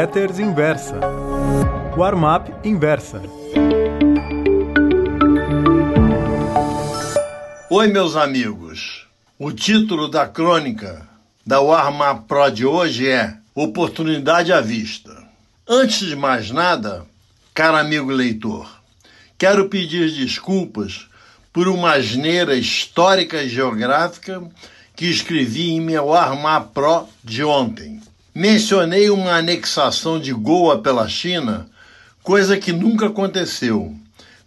Letters Inversa. Warm-up Inversa. Oi, meus amigos. O título da crônica da Warm-up Pro de hoje é Oportunidade à Vista. Antes de mais nada, caro amigo leitor, quero pedir desculpas por uma asneira histórica e geográfica que escrevi em meu Armar Pro de ontem. Mencionei uma anexação de Goa pela China, coisa que nunca aconteceu,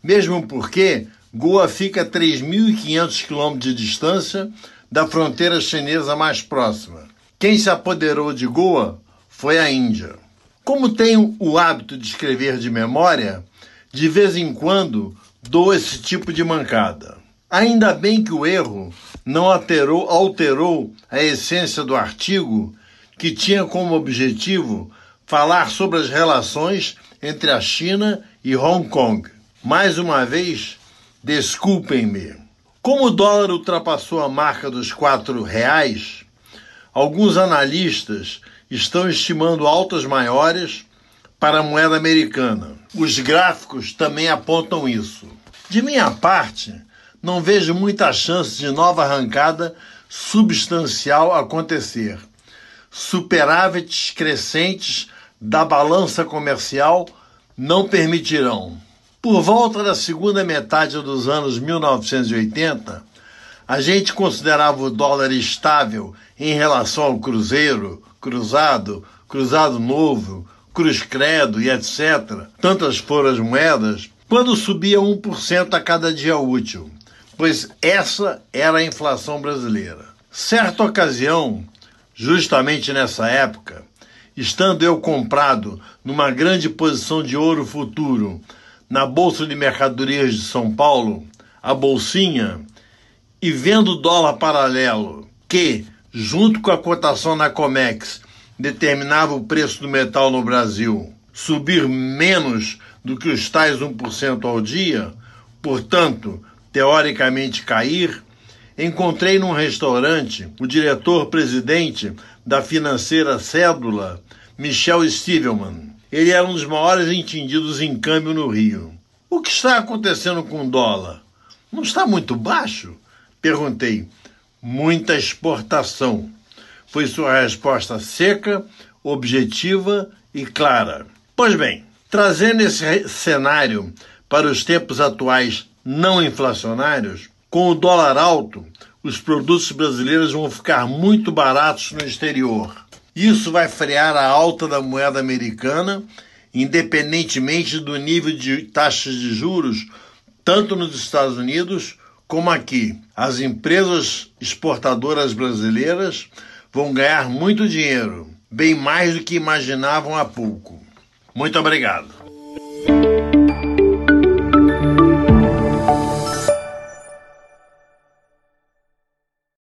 mesmo porque Goa fica a 3.500 quilômetros de distância da fronteira chinesa mais próxima. Quem se apoderou de Goa foi a Índia. Como tenho o hábito de escrever de memória, de vez em quando dou esse tipo de mancada. Ainda bem que o erro não alterou, alterou a essência do artigo que tinha como objetivo falar sobre as relações entre a China e Hong Kong. Mais uma vez, desculpem-me. Como o dólar ultrapassou a marca dos quatro reais, alguns analistas estão estimando altas maiores para a moeda americana. Os gráficos também apontam isso. De minha parte, não vejo muita chance de nova arrancada substancial acontecer superávites crescentes da balança comercial não permitirão. Por volta da segunda metade dos anos 1980, a gente considerava o dólar estável em relação ao cruzeiro, cruzado, cruzado novo, cruz credo e etc. Tantas foram as moedas, quando subia 1% a cada dia útil, pois essa era a inflação brasileira. Certa ocasião, Justamente nessa época, estando eu comprado numa grande posição de ouro futuro na Bolsa de Mercadorias de São Paulo, a Bolsinha, e vendo o dólar paralelo, que, junto com a cotação na Comex, determinava o preço do metal no Brasil, subir menos do que os tais 1% ao dia, portanto, teoricamente cair, encontrei num restaurante o diretor-presidente da financeira Cédula, Michel Stivelman. Ele era um dos maiores entendidos em câmbio no Rio. O que está acontecendo com o dólar? Não está muito baixo? Perguntei. Muita exportação. Foi sua resposta seca, objetiva e clara. Pois bem, trazendo esse cenário para os tempos atuais não inflacionários, com o dólar alto, os produtos brasileiros vão ficar muito baratos no exterior. Isso vai frear a alta da moeda americana, independentemente do nível de taxas de juros, tanto nos Estados Unidos como aqui. As empresas exportadoras brasileiras vão ganhar muito dinheiro, bem mais do que imaginavam há pouco. Muito obrigado.